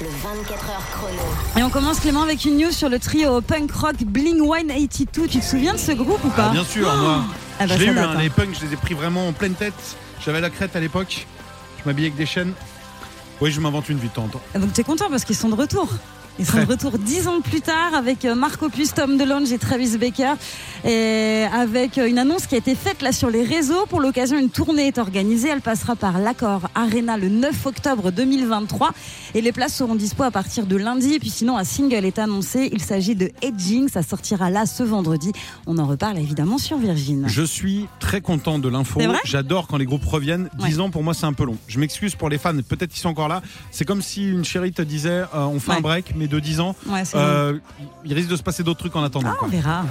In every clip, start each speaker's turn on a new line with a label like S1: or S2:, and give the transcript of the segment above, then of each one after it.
S1: Le 24 heures chrono.
S2: Et on commence Clément avec une news sur le trio punk rock Bling 182. Tu te souviens de ce groupe ou pas
S3: Ah, bien sûr, moi.
S2: Ah bah,
S3: je l'ai eu, hein,
S2: hein.
S3: les punks, je les ai pris vraiment en pleine tête. J'avais la crête à l'époque. Je m'habillais avec des chaînes. Oui, je m'invente une vie de temps en temps.
S2: Donc t'es content parce qu'ils sont de retour. Ils
S3: Très.
S2: de retour dix ans plus tard avec euh, Marc Opus, Tom DeLonge et Travis Baker. Et avec euh, une annonce qui a été faite là sur les réseaux. Pour l'occasion, une tournée est organisée. Elle passera par l'Accord Arena le 9 octobre 2023. Et les places seront dispo à partir de lundi. Et puis sinon, un single est annoncé. Il s'agit de Edging. Ça sortira là ce vendredi. On en reparle évidemment sur Virgin.
S3: Je suis très content de l'info. J'adore quand les groupes reviennent. 10
S2: Ouais.
S3: ans pour moi c'est un peu long. Je m'excuse pour les fans, peut-être qu'ils sont encore là. C'est comme si une chérie te disait euh, on fait
S2: Ouais.
S3: un break, mais de 10 ans.
S2: Ouais,
S3: euh, il risque de se passer d'autres trucs en attendant.
S2: Ah,
S3: quoi.
S2: on verra.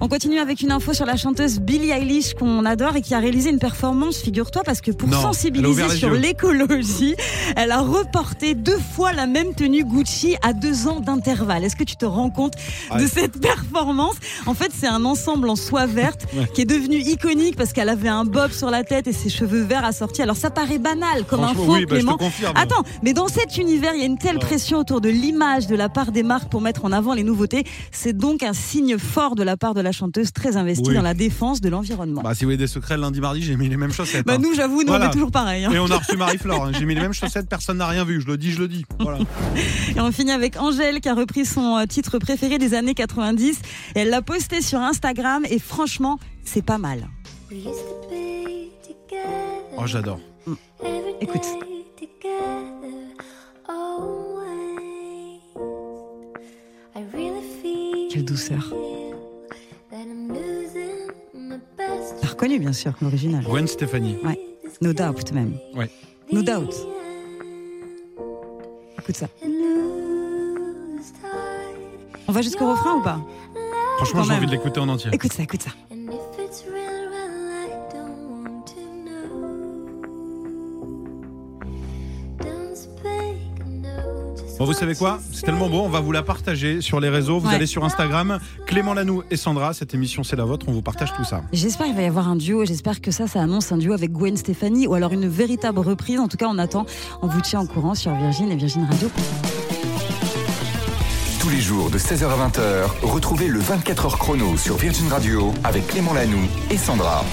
S2: On continue avec une info sur la chanteuse Billie Eilish qu'on adore et qui a réalisé une performance, figure-toi, parce que pour
S3: Non,
S2: sensibiliser sur l'écologie, elle a reporté deux fois la même tenue Gucci à deux ans d'intervalle. Est-ce que tu te rends compte de cette performance? En fait, c'est un ensemble en soie verte
S3: Ouais.
S2: qui est devenu iconique parce qu'elle avait un bob sur la tête et ses cheveux verts assortis. Alors ça paraît banal comme info,
S3: oui, bah,
S2: Clément. Attends, mais dans cet univers, il y a une telle
S3: Ouais.
S2: pression autour de l'image de la part des marques pour mettre en avant les nouveautés. C'est donc un signe fort de la part de la chanteuse très investie
S3: Oui.
S2: dans la défense de l'environnement. Bah,
S3: Bah, si vous voulez des secrets, lundi, mardi, j'ai mis les mêmes chaussettes. hein.
S2: nous, j'avoue, nous, on
S3: Voilà.
S2: est toujours pareil. hein.
S3: Et on a reçu Marie-Flore. hein. J'ai mis les mêmes chaussettes, personne n'a rien vu. Je le dis, je le dis. Voilà.
S2: Et on finit avec Angèle qui a repris son euh, titre préféré des années 90. Et elle l'a posté sur Instagram et franchement, c'est pas mal.
S3: Oh, j'adore.
S2: Écoute. Quelle douceur. T'as reconnu, bien sûr, l'original.
S3: Gwen Stéphanie.
S2: Ouais, no doubt même.
S3: Ouais.
S2: No doubt. Écoute ça. On va jusqu'au refrain ou pas?
S3: Franchement, j'ai envie de l'écouter en entier.
S2: Écoute ça, écoute ça.
S3: Bon, vous savez quoi? C'est tellement beau, on va vous la partager sur les réseaux. Vous
S2: Ouais.
S3: allez sur Instagram, Clément Lanoux et Sandra. Cette émission, c'est la vôtre. On vous partage tout ça.
S2: J'espère qu'il va y avoir un duo et j'espère que ça, ça annonce un duo avec Gwen Stefani ou alors une véritable reprise. En tout cas, on attend. On vous tient au courant sur Virgin et Virgin Radio.
S4: Tous les jours de 16h à 20h, retrouvez le 24h chrono sur Virgin Radio avec Clément Lanoux et Sandra.